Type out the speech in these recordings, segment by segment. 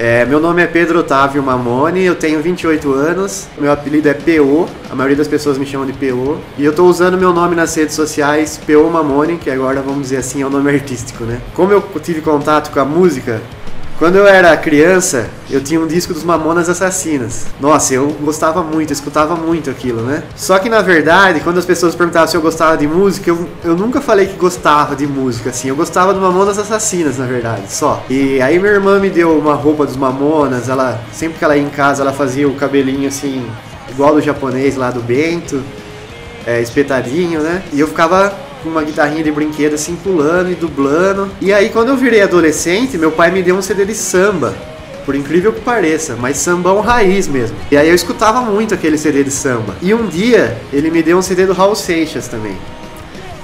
É, meu nome é Pedro Otávio Mamone, eu tenho 28 anos, meu apelido é PO, a maioria das pessoas me chamam de PO, e eu tô usando meu nome nas redes sociais, PO Mamone, que agora vamos dizer assim é o nome artístico, né? Como eu tive contato com a música, quando eu era criança, eu tinha um disco dos Mamonas Assassinas. Nossa, eu gostava muito, eu escutava muito aquilo, né? Só que na verdade, quando as pessoas perguntavam se eu gostava de música, eu, eu nunca falei que gostava de música, assim. Eu gostava do Mamonas Assassinas, na verdade, só. E aí minha irmã me deu uma roupa dos Mamonas, ela, sempre que ela ia em casa, ela fazia o cabelinho assim, igual do japonês lá do Bento, é, espetadinho, né? E eu ficava com uma guitarrinha de brinquedo assim pulando e dublando. E aí quando eu virei adolescente, meu pai me deu um CD de samba. Por incrível que pareça, mas sambão raiz mesmo. E aí eu escutava muito aquele CD de samba. E um dia ele me deu um CD do Raul Seixas também.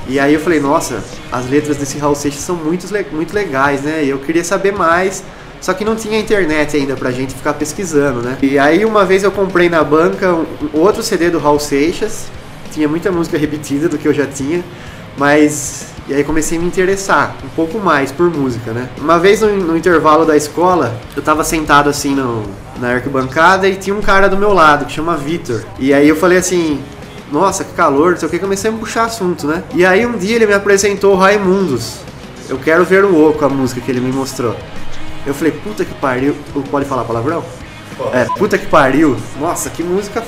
E aí eu falei, nossa, as letras desse Raul Seixas são muito, muito legais, né? E eu queria saber mais. Só que não tinha internet ainda pra gente ficar pesquisando, né? E aí uma vez eu comprei na banca um, outro CD do Raul Seixas. Tinha muita música repetida do que eu já tinha. Mas e aí comecei a me interessar um pouco mais por música, né? Uma vez no, no intervalo da escola, eu tava sentado assim no, na arquibancada e tinha um cara do meu lado que chama Vitor. E aí eu falei assim, nossa, que calor, não sei o que, comecei a puxar assunto, né? E aí um dia ele me apresentou Raimundos. Eu quero ver o oco, a música que ele me mostrou. Eu falei, puta que pariu. Pode falar palavrão? Pode. É, puta que pariu. Nossa, que música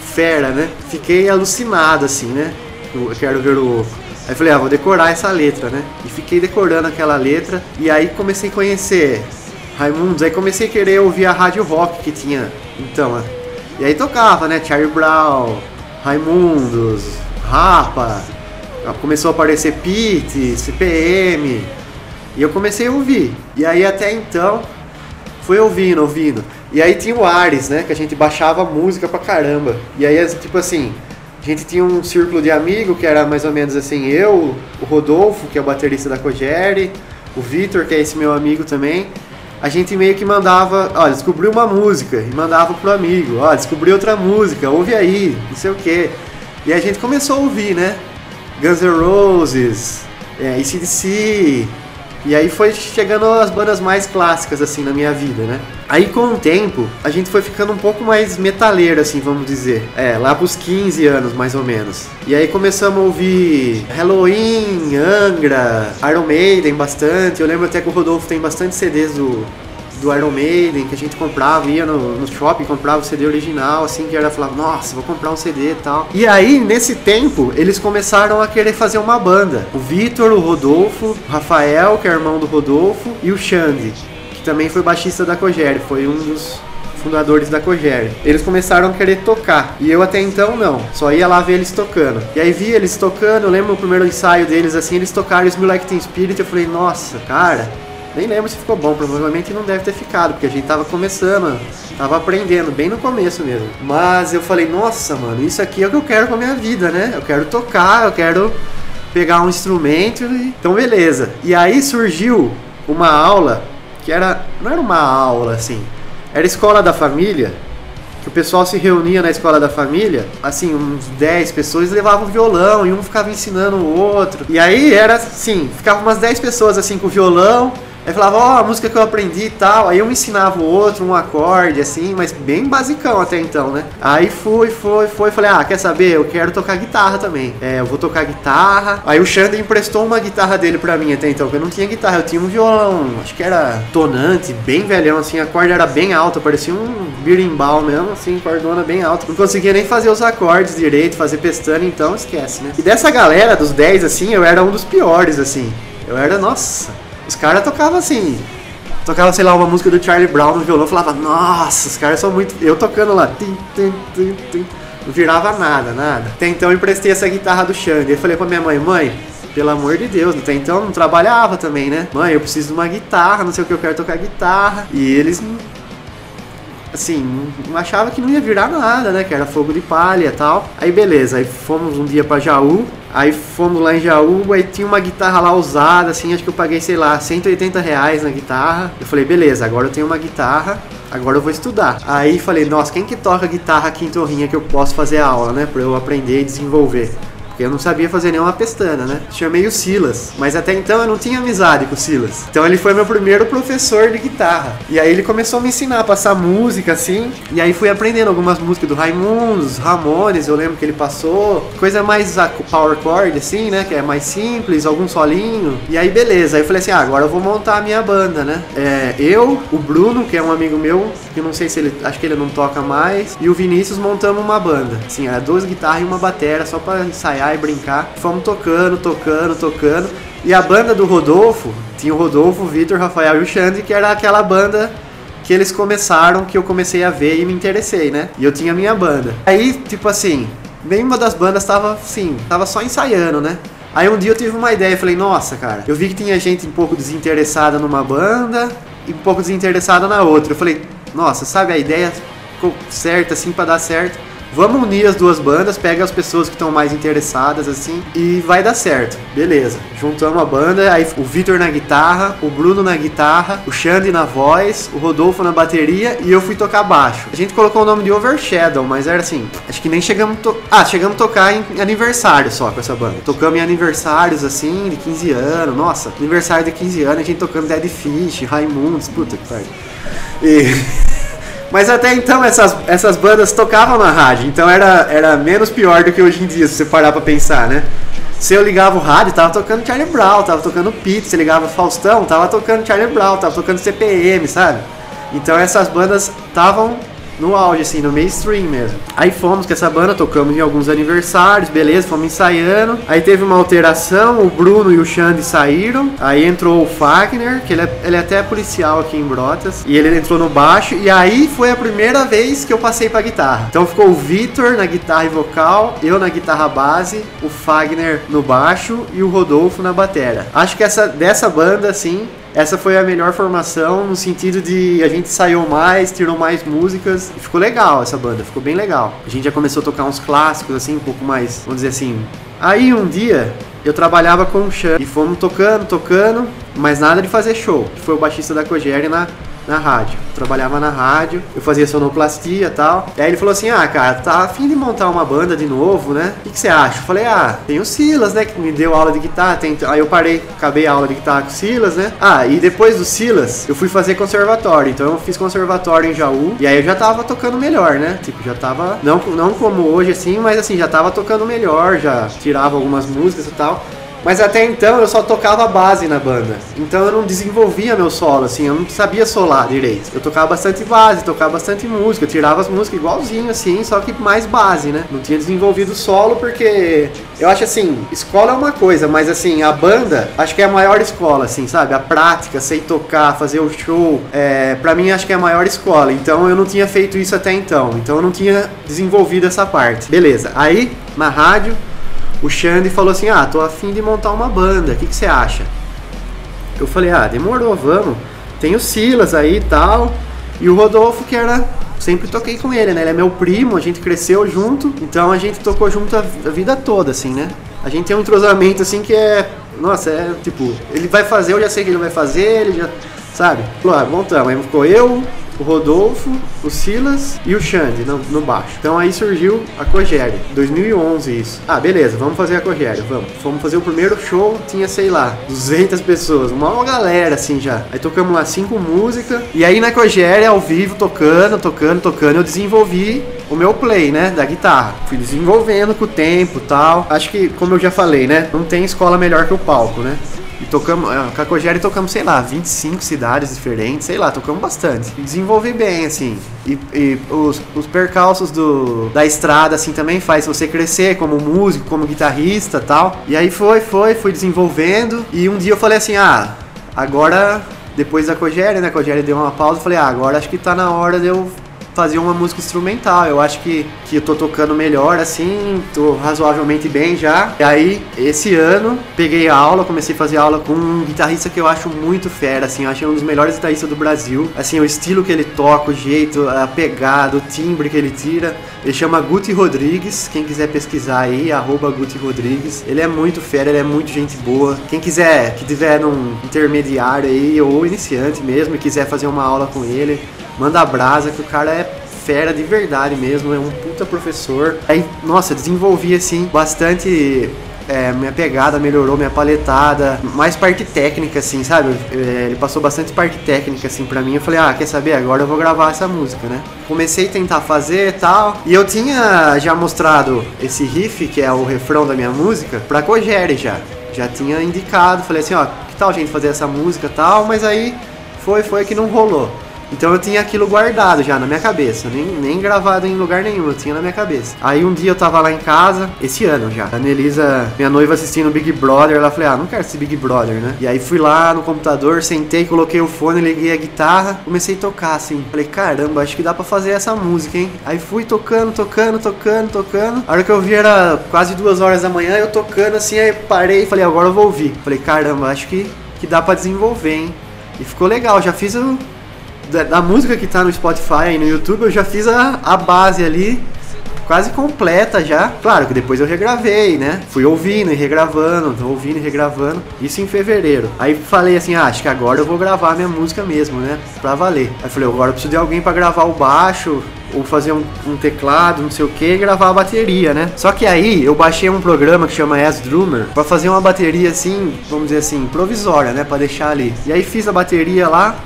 fera, né? Fiquei alucinado assim, né? Eu quero ver o oco. Aí falei, ah, vou decorar essa letra, né? E fiquei decorando aquela letra. E aí comecei a conhecer Raimundos. Aí comecei a querer ouvir a rádio rock que tinha. Então, né? E aí tocava, né? Charlie Brown, Raimundos, Rapa. Começou a aparecer Pete, CPM. E eu comecei a ouvir. E aí até então, fui ouvindo, ouvindo. E aí tinha o Ares, né? Que a gente baixava música pra caramba. E aí, tipo assim, a gente tinha um círculo de amigo que era mais ou menos assim, eu, o Rodolfo, que é o baterista da Cogere, o Vitor, que é esse meu amigo também. A gente meio que mandava, ó, descobriu uma música e mandava pro amigo, ó, descobri outra música, ouve aí, não sei o que. E a gente começou a ouvir, né? Guns N' Roses, é, ACDC, e aí foi chegando as bandas mais clássicas, assim, na minha vida, né? Aí com o tempo, a gente foi ficando um pouco mais metaleiro, assim, vamos dizer. É, lá pros 15 anos, mais ou menos. E aí começamos a ouvir Halloween, Angra, Iron Maiden bastante. Eu lembro até que o Rodolfo tem bastante CDs do, do Iron Maiden que a gente comprava, ia no, no shopping, comprava o CD original, assim, que era falava, nossa, vou comprar um CD e tal. E aí, nesse tempo, eles começaram a querer fazer uma banda. O Vitor, o Rodolfo, o Rafael, que é irmão do Rodolfo, e o Xande, que também foi baixista da Cogere, foi um dos fundadores da Cogere. Eles começaram a querer tocar. E eu até então não. Só ia lá ver eles tocando. E aí vi eles tocando, eu lembro o primeiro ensaio deles assim, eles tocaram Smell Like Teen Spirit, eu falei, nossa, cara, nem lembro se ficou bom, provavelmente não deve ter ficado, porque a gente tava começando, tava aprendendo, bem no começo mesmo. Mas eu falei, nossa, mano, isso aqui é o que eu quero com a minha vida, né? Eu quero tocar, eu quero pegar um instrumento e... Então, beleza. E aí surgiu uma aula que era. Não era uma aula assim, era escola da família. Que o pessoal se reunia na escola da família, assim, uns 10 pessoas levavam violão e um ficava ensinando o outro. E aí era assim, ficava umas 10 pessoas assim com violão, Aí falava, ó, oh, a música que eu aprendi e tal. Aí um ensinava o outro, um acorde, assim, mas bem basicão até então, né? Aí fui, foi, foi. Falei, ah, quer saber? Eu quero tocar guitarra também. É, eu vou tocar guitarra. Aí o Xander emprestou uma guitarra dele pra mim até então, porque eu não tinha guitarra, eu tinha um violão, acho que era tonante, bem velhão, assim, a corda era bem alta, parecia um birimbau mesmo, assim, cordona bem alta. Não conseguia nem fazer os acordes direito, fazer pestana, então esquece, né? E dessa galera, dos 10, assim, eu era um dos piores, assim. Eu era, nossa os caras tocavam assim. Tocava, sei lá, uma música do Charlie Brown no violão, falava, nossa, os caras são muito. Eu tocando lá, tim, tim, tim, tim. não virava nada, nada. Até então eu emprestei essa guitarra do Xande. Eu falei pra minha mãe, mãe, pelo amor de Deus, até então não trabalhava também, né? Mãe, eu preciso de uma guitarra, não sei o que, eu quero tocar guitarra. E eles assim, achava que não ia virar nada, né? Que era fogo de palha e tal. Aí beleza, aí fomos um dia para Jaú. Aí fomos lá em Jaú, aí tinha uma guitarra lá usada, assim, acho que eu paguei, sei lá, 180 reais na guitarra. Eu falei, beleza, agora eu tenho uma guitarra, agora eu vou estudar. Aí falei, nossa, quem que toca guitarra aqui em Torrinha que eu posso fazer aula, né? Pra eu aprender e desenvolver. Eu não sabia fazer nenhuma pestana, né? Chamei o Silas, mas até então eu não tinha amizade com o Silas. Então ele foi meu primeiro professor de guitarra. E aí ele começou a me ensinar a passar música assim, e aí fui aprendendo algumas músicas do Raimundos, Ramones, eu lembro que ele passou, coisa mais power chord assim, né, que é mais simples, algum solinho. E aí beleza, aí eu falei assim: "Ah, agora eu vou montar a minha banda, né?" É, eu, o Bruno, que é um amigo meu, que não sei se ele, acho que ele não toca mais, e o Vinícius montamos uma banda. Assim, era duas guitarras e uma bateria só para ensaiar e brincar. Fomos tocando, tocando, tocando. E a banda do Rodolfo, tinha o Rodolfo, o Vitor, Rafael e o Xande, que era aquela banda que eles começaram, que eu comecei a ver e me interessei, né? E eu tinha a minha banda. Aí, tipo assim, nenhuma das bandas tava assim, tava só ensaiando, né? Aí um dia eu tive uma ideia, falei, nossa, cara, eu vi que tinha gente um pouco desinteressada numa banda e um pouco desinteressada na outra. Eu falei, nossa, sabe a ideia ficou certa assim para dar certo. Vamos unir as duas bandas, pega as pessoas que estão mais interessadas assim e vai dar certo. Beleza. Juntamos a banda, aí o Vitor na guitarra, o Bruno na guitarra, o Xande na voz, o Rodolfo na bateria e eu fui tocar baixo. A gente colocou o nome de Overshadow, mas era assim, acho que nem chegamos to... Ah, chegamos a tocar em aniversário só com essa banda. Tocamos em aniversários assim, de 15 anos. Nossa, aniversário de 15 anos, a gente tocando Dead Fish, Raimundos, puta que pariu. E Mas até então essas, essas bandas tocavam na rádio, então era, era menos pior do que hoje em dia, se você parar pra pensar, né? Se eu ligava o rádio, tava tocando Charlie Brown, tava tocando Pete, se ligava Faustão, tava tocando Charlie Brown, tava tocando CPM, sabe? Então essas bandas estavam no auge, assim, no mainstream mesmo. Aí fomos com essa banda, tocamos em alguns aniversários, beleza, fomos ensaiando. Aí teve uma alteração, o Bruno e o Xande saíram. Aí entrou o Fagner, que ele é, ele é até policial aqui em Brotas. E ele entrou no baixo. E aí foi a primeira vez que eu passei pra guitarra. Então ficou o Vitor na guitarra e vocal, eu na guitarra base, o Fagner no baixo e o Rodolfo na batera. Acho que essa dessa banda, assim, essa foi a melhor formação no sentido de a gente saiu mais, tirou mais músicas e ficou legal essa banda, ficou bem legal. A gente já começou a tocar uns clássicos assim, um pouco mais, vamos dizer assim. Aí um dia eu trabalhava com o Chan e fomos tocando, tocando, mas nada de fazer show, foi o baixista da Cogere na rádio. Trabalhava na rádio, eu fazia sonoplastia e tal. E aí ele falou assim: Ah, cara, tá afim de montar uma banda de novo, né? O que, que você acha? Eu falei: Ah, tem o Silas, né? Que me deu aula de guitarra. Tem... Aí eu parei, acabei a aula de guitarra com o Silas, né? Ah, e depois do Silas, eu fui fazer conservatório. Então eu fiz conservatório em Jaú. E aí eu já tava tocando melhor, né? Tipo, já tava. Não, não como hoje assim, mas assim, já tava tocando melhor, já tirava algumas músicas e tal. Mas até então eu só tocava base na banda. Então eu não desenvolvia meu solo, assim, eu não sabia solar direito. Eu tocava bastante base, tocava bastante música, eu tirava as músicas igualzinho, assim, só que mais base, né? Não tinha desenvolvido solo porque eu acho assim, escola é uma coisa, mas assim, a banda acho que é a maior escola, assim, sabe? A prática, sei tocar, fazer o show, é, pra mim acho que é a maior escola. Então eu não tinha feito isso até então. Então eu não tinha desenvolvido essa parte. Beleza, aí na rádio o Xande falou assim: Ah, tô afim de montar uma banda, o que, que você acha? Eu falei: Ah, demorou, vamos. Tem o Silas aí e tal. E o Rodolfo, que era. Sempre toquei com ele, né? Ele é meu primo, a gente cresceu junto, então a gente tocou junto a, a vida toda, assim, né? A gente tem um entrosamento, assim, que é. Nossa, é tipo, ele vai fazer, eu já sei que ele vai fazer, ele já. Sabe? Falou, ah, montamos. Aí ficou eu, o Rodolfo, o Silas e o Xande no, no baixo. Então aí surgiu a Cogere, 2011 isso. Ah, beleza, vamos fazer a Cogere, vamos. Fomos fazer o primeiro show, tinha, sei lá, 200 pessoas, uma galera assim já. Aí tocamos lá cinco músicas, e aí na Cogere, ao vivo, tocando, tocando, tocando, eu desenvolvi o meu play, né, da guitarra. Fui desenvolvendo com o tempo tal. Acho que, como eu já falei, né, não tem escola melhor que o palco, né? E tocamos, é, com a Cogere tocamos, sei lá, 25 cidades diferentes, sei lá, tocamos bastante. E desenvolvi bem, assim. E, e os, os percalços do, da estrada, assim, também faz você crescer como músico, como guitarrista tal. E aí foi, foi, fui desenvolvendo. E um dia eu falei assim, ah, agora, depois da Cogere, né, a Cogere deu uma pausa, eu falei, ah, agora acho que tá na hora de eu fazer uma música instrumental. Eu acho que, que eu tô tocando melhor, assim, tô razoavelmente bem já. E aí, esse ano, peguei a aula, comecei a fazer aula com um guitarrista que eu acho muito fera, assim, eu acho um dos melhores guitarristas do Brasil. Assim, o estilo que ele toca, o jeito, a pegada, o timbre que ele tira. Ele chama Guti Rodrigues, quem quiser pesquisar aí, arroba Guti Rodrigues. Ele é muito fera, ele é muito gente boa. Quem quiser, que tiver num intermediário aí, ou iniciante mesmo, e quiser fazer uma aula com ele, manda brasa que o cara é fera de verdade mesmo, é um puta professor. Aí, nossa, desenvolvi assim bastante é, minha pegada melhorou, minha paletada, mais parte técnica, assim, sabe? É, ele passou bastante parte técnica, assim, pra mim. Eu falei, ah, quer saber? Agora eu vou gravar essa música, né? Comecei a tentar fazer e tal. E eu tinha já mostrado esse riff, que é o refrão da minha música, pra Cogere já. Já tinha indicado, falei assim, ó, que tal a gente fazer essa música e tal, mas aí foi, foi que não rolou. Então eu tinha aquilo guardado já na minha cabeça, nem, nem gravado em lugar nenhum, eu tinha na minha cabeça. Aí um dia eu tava lá em casa, esse ano já, a Anelisa, minha noiva assistindo Big Brother, ela falou, ah, não quero assistir Big Brother, né? E aí fui lá no computador, sentei, coloquei o fone, liguei a guitarra, comecei a tocar assim. Falei, caramba, acho que dá pra fazer essa música, hein? Aí fui tocando, tocando, tocando, tocando. A hora que eu vi era quase duas horas da manhã, eu tocando assim, aí parei e falei, agora eu vou ouvir. Falei, caramba, acho que, que dá pra desenvolver, hein? E ficou legal, já fiz o da, da, música que tá no Spotify e no YouTube, eu já fiz a, a base ali quase completa já. Claro que depois eu regravei, né? Fui ouvindo e regravando, ouvindo e regravando. Isso em fevereiro. Aí falei assim, ah, acho que agora eu vou gravar minha música mesmo, né? Pra valer. Aí falei, agora eu preciso de alguém para gravar o baixo, ou fazer um, um, teclado, não sei o que, e gravar a bateria, né? Só que aí eu baixei um programa que chama S Drummer para fazer uma bateria assim, vamos dizer assim, provisória, né? Para deixar ali. E aí fiz a bateria lá,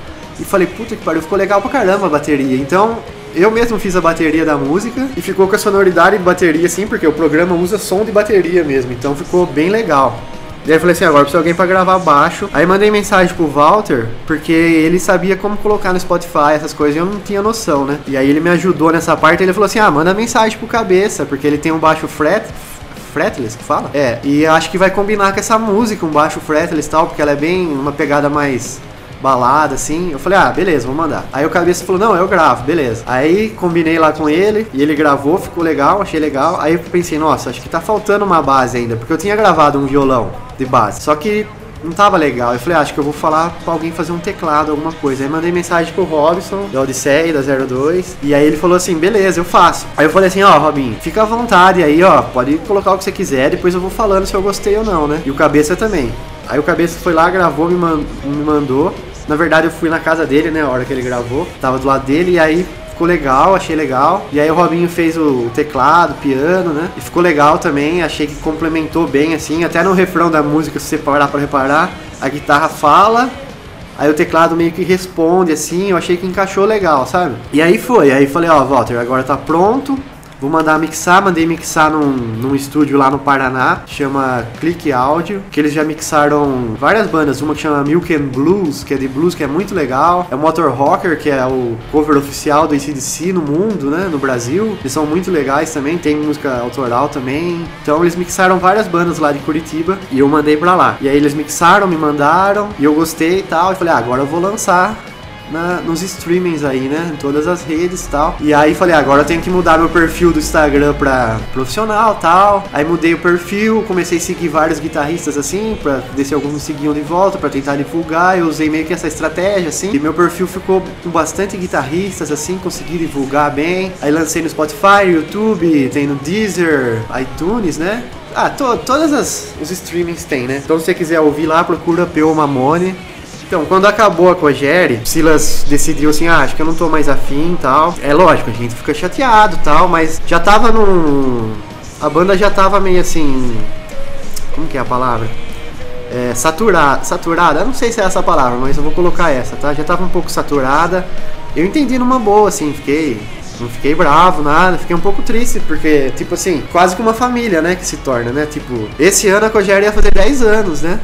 e falei, puta que pariu, ficou legal pra caramba a bateria. Então, eu mesmo fiz a bateria da música e ficou com a sonoridade de bateria assim, porque o programa usa som de bateria mesmo, então ficou bem legal. E aí eu falei assim, agora precisa de alguém para gravar baixo. Aí mandei mensagem pro Walter, porque ele sabia como colocar no Spotify essas coisas e eu não tinha noção, né? E aí ele me ajudou nessa parte, ele falou assim: "Ah, manda mensagem pro cabeça, porque ele tem um baixo fret fretless que fala? É, e acho que vai combinar com essa música, um baixo fretless e tal, porque ela é bem uma pegada mais balada, assim. Eu falei, ah, beleza, vou mandar. Aí o cabeça falou, não, eu gravo, beleza. Aí combinei lá com ele e ele gravou, ficou legal, achei legal. Aí eu pensei, nossa, acho que tá faltando uma base ainda, porque eu tinha gravado um violão de base. Só que não tava legal. Eu falei, ah, acho que eu vou falar pra alguém fazer um teclado, alguma coisa. Aí mandei mensagem pro Robson, da Odisseia, da 02. E aí ele falou assim, beleza, eu faço. Aí eu falei assim, ó, oh, fica à vontade aí, ó, pode colocar o que você quiser, depois eu vou falando se eu gostei ou não, né? E o Cabeça também. Aí o Cabeça foi lá, gravou, me, me mandou. Na verdade, eu fui na casa dele, né? A hora que ele gravou. Tava do lado dele e aí ficou legal, achei legal. E aí o Robinho fez o teclado, piano, né? E ficou legal também, achei que complementou bem, assim. Até no refrão da música, se você parar pra reparar, a guitarra fala, aí o teclado meio que responde, assim. Eu achei que encaixou legal, sabe? E aí foi, aí falei, ó, Walter, agora tá pronto. Vou mandar mixar, mandei mixar num, num estúdio lá no Paraná, chama Click Audio, que eles já mixaram várias bandas, uma que chama Milk and Blues, que é de blues, que é muito legal. É o Motor Rocker, que é o cover oficial do ACDC no mundo, né, no Brasil. Eles são muito legais também, tem música autoral também. Então eles mixaram várias bandas lá de Curitiba e eu mandei pra lá. E aí eles mixaram, me mandaram, e eu gostei e tal, e falei, ah, agora eu vou lançar na, nos streamings aí, né? Em todas as redes e tal. E aí falei, agora eu tenho que mudar meu perfil do Instagram pra profissional tal. Aí mudei o perfil, comecei a seguir vários guitarristas assim, pra se alguns me seguiam de volta, pra tentar divulgar. Eu usei meio que essa estratégia assim. E meu perfil ficou com bastante guitarristas assim, consegui divulgar bem. Aí lancei no Spotify, YouTube, tem no Deezer, iTunes, né? Ah, to, todas as os streamings tem, né? Então se você quiser ouvir lá, procura P.O. Mamone. Então, quando acabou a Cogere, Silas decidiu assim, ah, acho que eu não tô mais afim e tal. É lógico, a gente fica chateado tal, mas já tava num... A banda já tava meio assim... Como que é a palavra? É, saturada, saturada, eu não sei se é essa a palavra, mas eu vou colocar essa, tá? Já tava um pouco saturada. Eu entendi numa boa, assim, fiquei não fiquei bravo, nada, fiquei um pouco triste, porque, tipo assim, quase que uma família, né, que se torna, né? Tipo, esse ano a Cogere ia fazer 10 anos, né?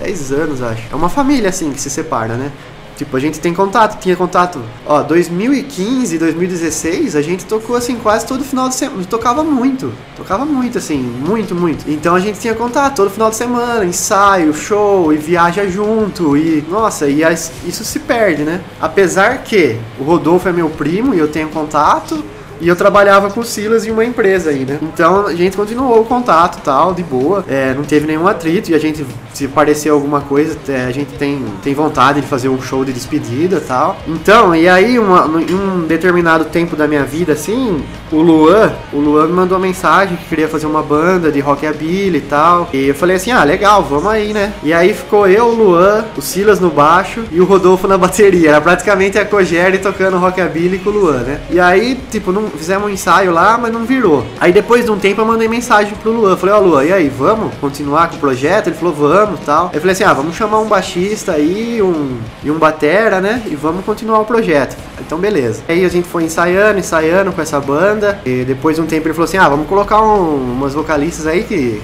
10 anos, acho. É uma família, assim, que se separa, né? Tipo, a gente tem contato, tinha contato. Ó, 2015, 2016, a gente tocou assim quase todo final de semana. Tocava muito. Tocava muito, assim, muito, muito. Então a gente tinha contato todo final de semana, ensaio, show, e viaja junto. E, nossa, e as, isso se perde, né? Apesar que o Rodolfo é meu primo e eu tenho contato. E eu trabalhava com o Silas em uma empresa aí, né? Então a gente continuou o contato tal, de boa. É, não teve nenhum atrito e a gente, se parecer alguma coisa, é, a gente tem, tem vontade de fazer um show de despedida tal. Então, e aí, uma, em um determinado tempo da minha vida, assim, o Luan, o Luan me mandou uma mensagem que queria fazer uma banda de rockabilly e tal. E eu falei assim, ah, legal, vamos aí, né? E aí ficou eu, o Luan, o Silas no baixo e o Rodolfo na bateria. Era praticamente a Cogere tocando rockabilly com o Luan, né? E aí, tipo, não, fizemos um ensaio lá, mas não virou. Aí depois de um tempo eu mandei mensagem pro Luan. Falei, ó, oh, Luan, e aí, vamos continuar com o projeto? Ele falou, vamos tal. Eu falei assim, ah, vamos chamar um baixista aí, um, e um batera, né? E vamos continuar o projeto. Então, beleza. Aí a gente foi ensaiando, ensaiando com essa banda. E depois de um tempo ele falou assim, ah, vamos colocar um, umas vocalistas aí que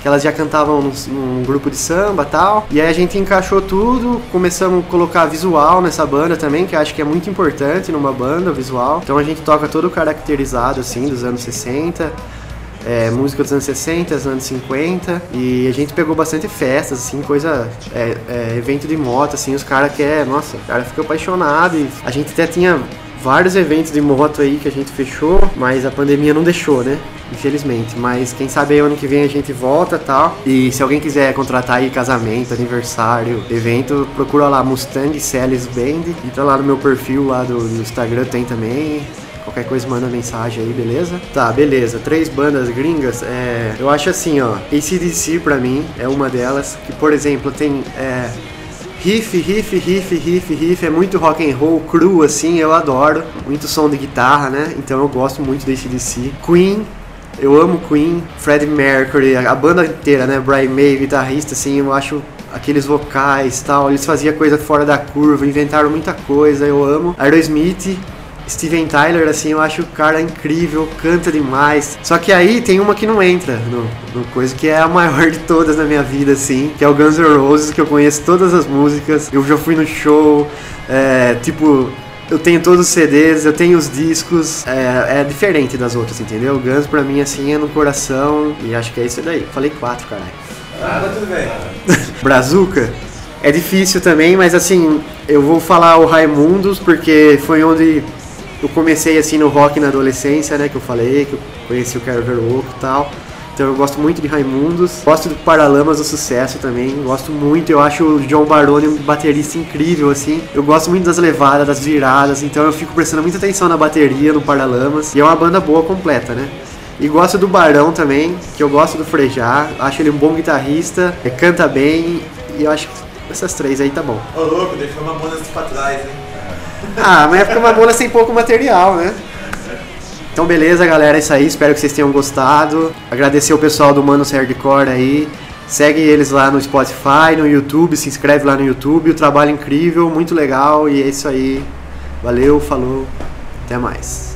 que elas já cantavam num, grupo de samba tal. E aí a gente encaixou tudo, começamos a colocar visual nessa banda também, que acho que é muito importante numa banda, visual. Então a gente toca todo caracterizado assim, dos anos 60. É, música dos anos 60, dos anos 50 e a gente pegou bastante festas, assim, coisa, é, é, evento de moto, assim, os caras querem, nossa, o cara fica apaixonado e a gente até tinha vários eventos de moto aí que a gente fechou, mas a pandemia não deixou, né? Infelizmente. Mas quem sabe ano que vem a gente volta tal. E se alguém quiser contratar aí casamento, aniversário, evento, procura lá Mustang Celis Band. Entra lá no meu perfil lá do, do Instagram, tem também. Qualquer coisa manda mensagem aí, beleza? Tá, beleza. Três bandas gringas. É, eu acho assim, ó. ACDC pra mim é uma delas. Que, por exemplo, tem. É, riff, riff, riff, riff, riff, é muito rock and roll cru assim, eu adoro. Muito som de guitarra, né? Então eu gosto muito desse DC. Queen, eu amo Queen, Freddie Mercury, a banda inteira, né? Brian May, guitarrista, assim, eu acho aqueles vocais tal, eles faziam coisa fora da curva, inventaram muita coisa, eu amo. Aerosmith, Steven Tyler, assim, eu acho o cara incrível, canta demais. Só que aí tem uma que não entra no, no, coisa, que é a maior de todas na minha vida, assim, que é o Guns N' Roses, que eu conheço todas as músicas, eu já fui no show, é, tipo, eu tenho todos os CDs, eu tenho os discos, é, é, diferente das outras, entendeu? O Guns pra mim, assim, é no coração, e acho que é isso daí. Falei quatro, caralho. Ah, tudo bem. Brazuca. É difícil também, mas assim, eu vou falar o Raimundos porque foi onde eu comecei assim no rock na adolescência, né? Que eu falei, que eu conheci o Quero Ver e tal. Então eu gosto muito de Raimundos, gosto do Paralamas do Sucesso também, gosto muito, eu acho o John Baroni um baterista incrível, assim. Eu gosto muito das levadas, das viradas, então eu fico prestando muita atenção na bateria, no Paralamas. E é uma banda boa completa, né? E gosto do Barão também, que eu gosto do Frejá, acho ele um bom guitarrista, canta bem, e eu acho que essas três aí tá bom. Ô louco, deixou uma banda pra trás, hein? Ah, mas fica uma bola sem pouco material, né? Então beleza, galera, é isso aí. Espero que vocês tenham gostado. Agradecer o pessoal do Manos Hardcore aí. Segue eles lá no Spotify, no YouTube, se inscreve lá no YouTube. O trabalho é incrível, muito legal e é isso aí. Valeu, falou, até mais.